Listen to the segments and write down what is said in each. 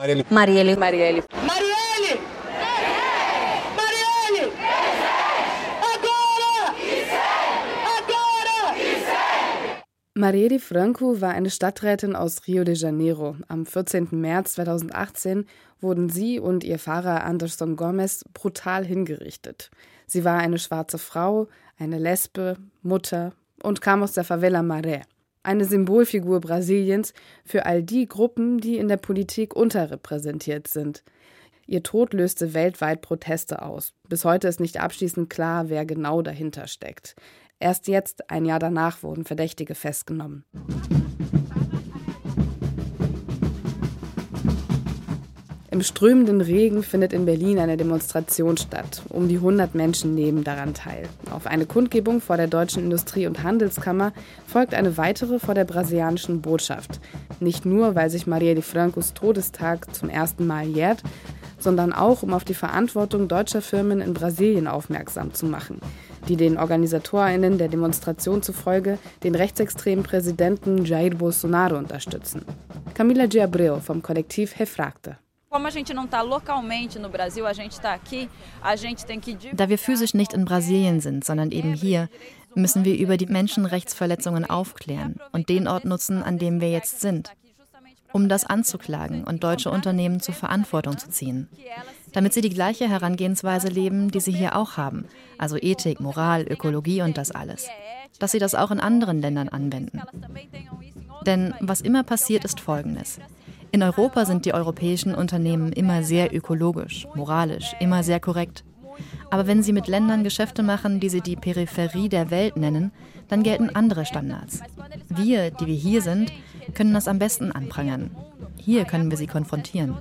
Marielle. Marielle. Marielle. Marielle! Marielle! Agora! Agora! Marielle Franco war eine Stadträtin aus Rio de Janeiro. Am 14. März 2018 wurden sie und ihr Fahrer Anderson Gomez brutal hingerichtet. Sie war eine schwarze Frau, eine Lesbe, Mutter und kam aus der Favela Maré, eine Symbolfigur Brasiliens für all die Gruppen, die in der Politik unterrepräsentiert sind. Ihr Tod löste weltweit Proteste aus. Bis heute ist nicht abschließend klar, wer genau dahinter steckt. Erst jetzt, ein Jahr danach, wurden Verdächtige festgenommen. Im strömenden Regen findet in Berlin eine Demonstration statt. Um die 100 Menschen nehmen daran teil. Auf eine Kundgebung vor der Deutschen Industrie- und Handelskammer folgt eine weitere vor der brasilianischen Botschaft. Nicht nur, weil sich Marielle Francos Todestag zum ersten Mal jährt, sondern auch, um auf die Verantwortung deutscher Firmen in Brasilien aufmerksam zu machen, die den OrganisatorInnen der Demonstration zufolge den rechtsextremen Präsidenten Jair Bolsonaro unterstützen. Camila de Abreu vom Kollektiv Refracta. Da wir physisch nicht in Brasilien sind, sondern eben hier, müssen wir über die Menschenrechtsverletzungen aufklären und den Ort nutzen, an dem wir jetzt sind, um das anzuklagen und deutsche Unternehmen zur Verantwortung zu ziehen, damit sie die gleiche Herangehensweise leben, die sie hier auch haben, also Ethik, Moral, Ökologie und das alles, dass sie das auch in anderen Ländern anwenden. Denn was immer passiert, ist Folgendes. In Europa sind die europäischen Unternehmen immer sehr ökologisch, moralisch, immer sehr korrekt. Aber wenn sie mit Ländern Geschäfte machen, die sie die Peripherie der Welt nennen, dann gelten andere Standards. Wir, die wir hier sind, können das am besten anprangern. Hier können wir sie konfrontieren.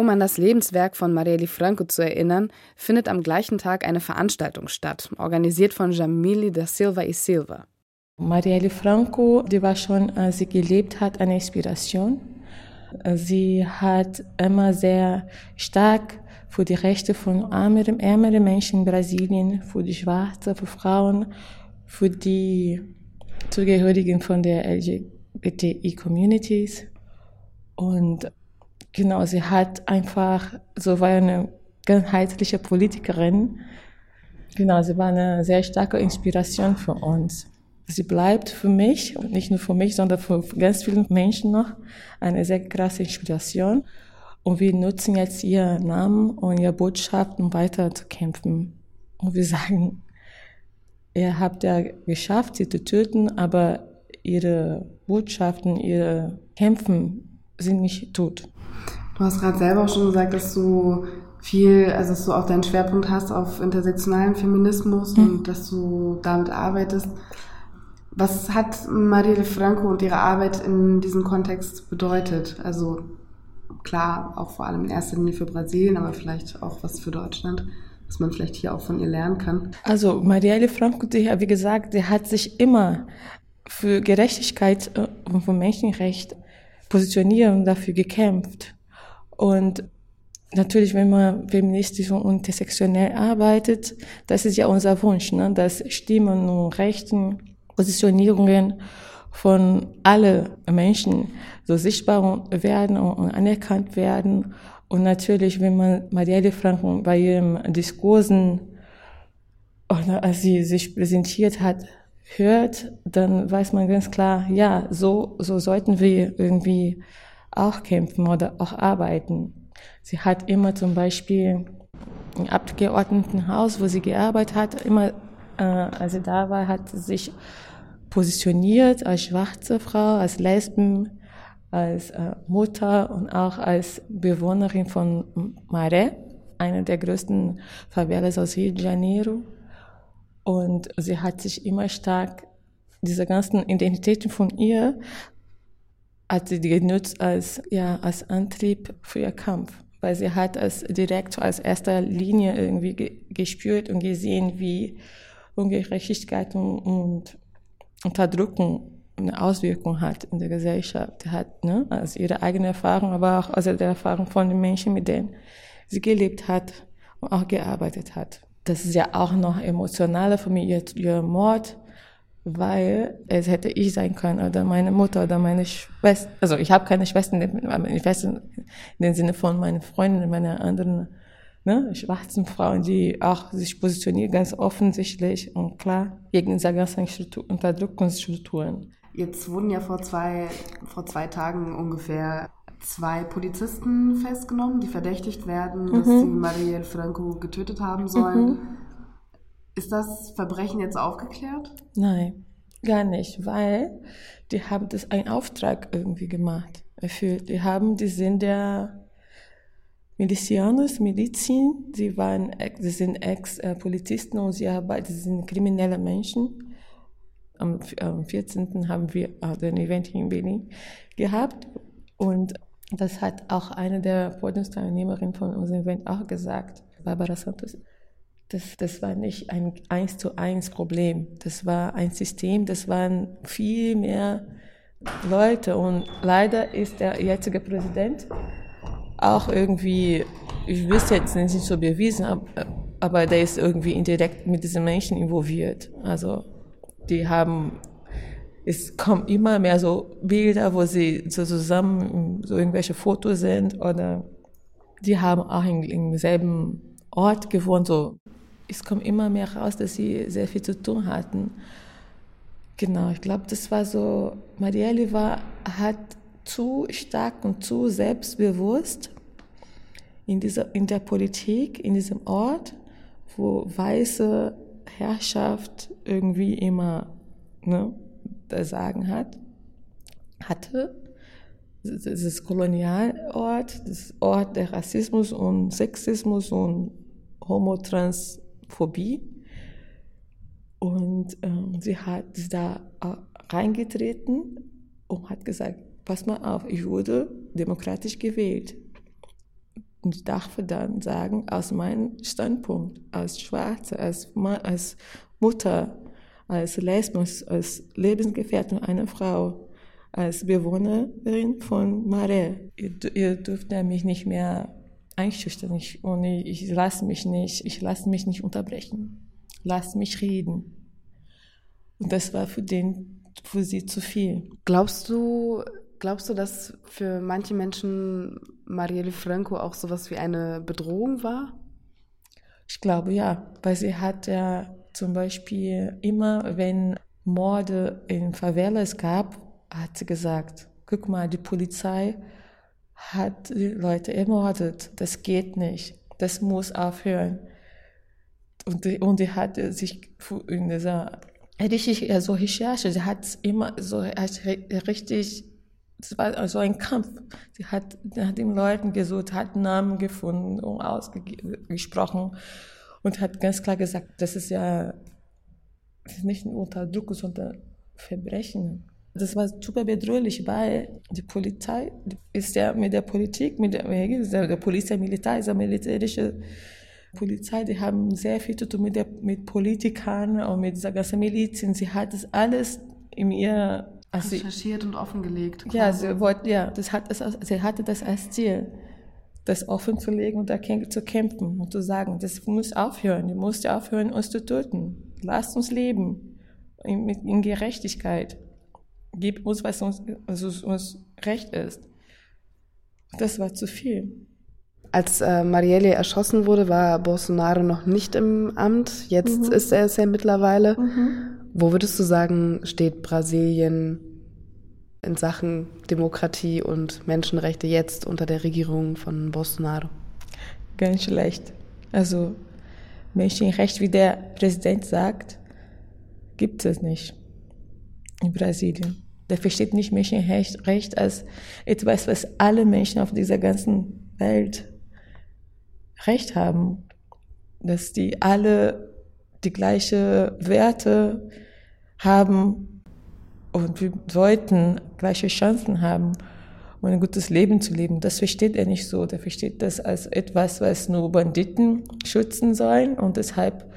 Um an das Lebenswerk von Marielle Franco zu erinnern, findet am gleichen Tag eine Veranstaltung statt, organisiert von Jamili da Silva e Silva. Marielle Franco, die war schon, als sie gelebt hat, eine Inspiration. Sie hat immer sehr stark für die Rechte von ärmeren, ärmeren Menschen in Brasilien, für die Schwarzen, für Frauen, für die Zugehörigen von der LGBTI-Communities. Und genau, sie hat einfach, so war eine ganzheitliche Politikerin. Genau, sie war eine sehr starke Inspiration für uns. Sie bleibt für mich, und nicht nur für mich, sondern für ganz viele Menschen noch, eine sehr krasse Inspiration. Und wir nutzen jetzt ihren Namen und ihre Botschaft, um weiter zu kämpfen. Und wir sagen, ihr habt ja geschafft, sie zu töten, aber ihre Botschaften, ihre Kämpfen sind nicht tot. Du hast gerade selber auch schon gesagt, dass du viel, also dass du auch deinen Schwerpunkt hast auf intersektionalen Feminismus Mhm. und dass du damit arbeitest. Was hat Marielle Franco und ihre Arbeit in diesem Kontext bedeutet? Also klar, auch vor allem in erster Linie für Brasilien, aber vielleicht auch was für Deutschland, was man vielleicht hier auch von ihr lernen kann. Also Marielle Franco, die, wie gesagt, die hat sich immer für Gerechtigkeit äh, und für Menschenrecht positioniert und dafür gekämpft. Und natürlich, wenn man feministisch und intersektionell arbeitet, das ist ja unser Wunsch, ne? dass Stimmen und Rechten, Positionierungen von alle Menschen so sichtbar werden und anerkannt werden. Und natürlich, wenn man Marielle Franco bei ihren Diskursen oder als sie sich präsentiert hat, hört, dann weiß man ganz klar, ja, so, so sollten wir irgendwie auch kämpfen oder auch arbeiten. Sie hat immer zum Beispiel im Abgeordnetenhaus, wo sie gearbeitet hat, immer, äh, als sie da war, hat sie sich positioniert als schwarze Frau, als Lesben, als äh, Mutter und auch als Bewohnerin von Maré, einer der größten Favelas aus Rio de Janeiro. Und sie hat sich immer stark, diese ganzen Identitäten von ihr, hat sie genutzt als, ja, als Antrieb für ihr Kampf. Weil sie hat als direkt als erster Linie irgendwie ge gespürt und gesehen, wie Ungerechtigkeit und, und Unterdrückung eine Auswirkung hat in der Gesellschaft. Hat ne, also ihre eigene Erfahrung, aber auch also der Erfahrung von den Menschen, mit denen sie gelebt hat und auch gearbeitet hat. Das ist ja auch noch emotionaler für mich, ihr, ihr Mord weil es hätte ich sein können oder meine Mutter oder meine Schwester. Also ich habe keine Schwestern, ich weiß in dem Sinne von meinen Freunden, meiner anderen ne, schwarzen Frauen, die auch sich positionieren ganz offensichtlich und klar gegen diese ganzen Unterdrückungsstrukturen. Jetzt wurden ja vor zwei, vor zwei Tagen ungefähr zwei Polizisten festgenommen, die verdächtigt werden, mhm. dass sie Marielle Franco getötet haben sollen. Mhm. Ist das Verbrechen jetzt aufgeklärt? Nein, gar nicht, weil die haben das einen Auftrag irgendwie gemacht, erfüllt. Die haben, die sind der Milizianos, Milizien, sie waren, sie sind Ex-Polizisten und sie arbeiten, sie sind kriminelle Menschen. Am, am 14. haben wir ein Event hier in Berlin gehabt und das hat auch eine der Podiumsteilnehmerinnen von unserem Event auch gesagt, Barbara Santos. Das, das war nicht ein eins zu eins Problem. Das war ein System, das waren viel mehr Leute. Und leider ist der jetzige Präsident auch irgendwie, ich wüsste jetzt nicht so bewiesen, aber der ist irgendwie indirekt mit diesen Menschen involviert. Also die haben es kommen immer mehr so Bilder, wo sie so zusammen so irgendwelche Fotos sind oder die haben auch im selben Ort gewohnt. So. Es kommt immer mehr raus, dass sie sehr viel zu tun hatten. Genau, ich glaube, das war so, Marielle war, hat zu stark und zu selbstbewusst in, dieser, in der Politik, in diesem Ort, wo weiße Herrschaft irgendwie immer ne, Sagen hat, hatte. Das ist Kolonialort, das Ort der Rassismus und Sexismus und Homotransphobie. Und ähm, sie hat da reingetreten und hat gesagt, pass mal auf, ich wurde demokratisch gewählt. Und ich darf dann sagen, aus meinem Standpunkt, als Schwarze, als, als Mutter, als Lesbos, als Lebensgefährtin einer Frau, als Bewohnerin von Mare. Ihr, ihr dürft mich nicht mehr einschüchtern ich, und ich, ich lasse mich nicht, ich lasse mich nicht unterbrechen. Lass mich reden. Und das war für den, für sie zu viel. Glaubst du, glaubst du, dass für manche Menschen Marielle Franco auch sowas wie eine Bedrohung war? Ich glaube ja, weil sie hat ja zum Beispiel immer, wenn Morde in Favelas gab, hat sie gesagt, guck mal, die Polizei hat die Leute ermordet. Das geht nicht. Das muss aufhören. Und die, und die hat sich in dieser richtig, so Recherche, sie hat immer so richtig, es war so ein Kampf. Sie hat nach den Leuten gesucht, hat Namen gefunden und ausgesprochen und hat ganz klar gesagt, das ist ja nicht ein Unterdruck, sondern Verbrechen. Das war super bedrohlich, weil die Polizei ist ja mit der Politik, mit der, der Polizei, Militär, ist ja militärische Polizei, die haben sehr viel zu tun mit, der, mit Politikern und mit dieser ganzen Miliz. Sie hat das alles in ihr also recherchiert und offengelegt. Ja, sie wollte, ja, das hat sie hatte das als Ziel das offen zu legen und dagegen zu kämpfen und zu sagen, das muss aufhören, du musst aufhören, uns zu töten. Lasst uns leben in, in Gerechtigkeit. Gib uns, was uns, was uns recht ist. Das war zu viel. Als äh, Marielle erschossen wurde, war Bolsonaro noch nicht im Amt. Jetzt mhm. ist er es ja mittlerweile. Mhm. Wo würdest du sagen, steht Brasilien in Sachen Demokratie und Menschenrechte jetzt unter der Regierung von Bolsonaro? Ganz schlecht. Also Menschenrecht, wie der Präsident sagt, gibt es nicht in Brasilien. Der versteht nicht Menschenrecht als etwas, was alle Menschen auf dieser ganzen Welt Recht haben. Dass die alle die gleichen Werte haben und wir sollten gleiche Chancen haben, um ein gutes Leben zu leben. Das versteht er nicht so. Der versteht das als etwas, was nur Banditen schützen sollen und deshalb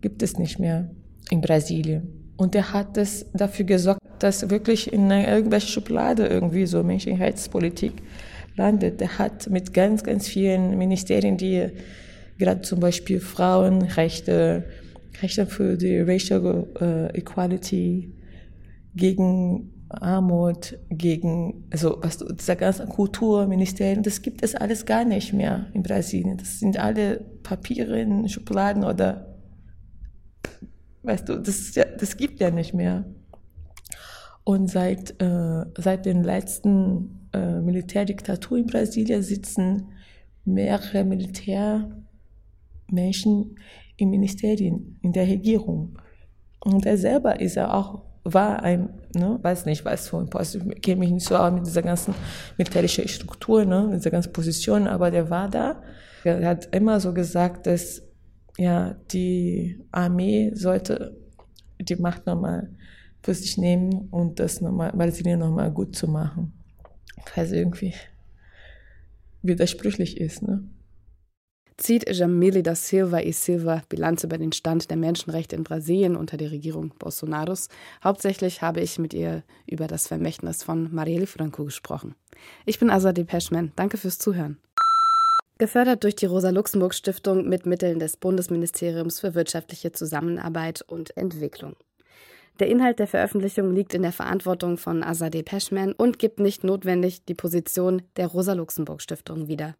gibt es nicht mehr in Brasilien. Und er hat das dafür gesorgt, dass wirklich in irgendwelche Schublade irgendwie so Menschenrechtspolitik landet. Er hat mit ganz, ganz vielen Ministerien, die gerade zum Beispiel Frauenrechte, Rechte für die Racial äh, Equality, gegen Armut, gegen, also was dieser ganze Kulturministerium, das gibt es alles gar nicht mehr in Brasilien. Das sind alle Papiere in Schubladen oder, weißt du, das, das gibt ja nicht mehr. Und seit, äh, seit den letzten äh, Militärdiktatur in Brasilien sitzen mehrere Militärmenschen in Ministerien, in der Regierung. Und er selber ist ja auch war ein, ne, weiß nicht, für ein Post, ich kenne mich nicht so aus mit dieser ganzen militärischen Struktur, ne, dieser ganzen Position, aber der war da. Er hat immer so gesagt, dass ja die Armee sollte die Macht nochmal für sich nehmen und das nochmal, Brasilien nochmal gut zu machen. Was irgendwie widersprüchlich ist, ne? zieht Jamile da Silva e Silva Bilanz über den Stand der Menschenrechte in Brasilien unter der Regierung Bolsonaros. Hauptsächlich habe ich mit ihr über das Vermächtnis von Marielle Franco gesprochen. Ich bin Azadeh Peschman. Danke fürs Zuhören. Gefördert durch die Rosa-Luxemburg-Stiftung mit Mitteln des Bundesministeriums für wirtschaftliche Zusammenarbeit und Entwicklung. Der Inhalt der Veröffentlichung liegt in der Verantwortung von Azadeh Peschman und gibt nicht notwendig die Position der Rosa-Luxemburg-Stiftung wieder.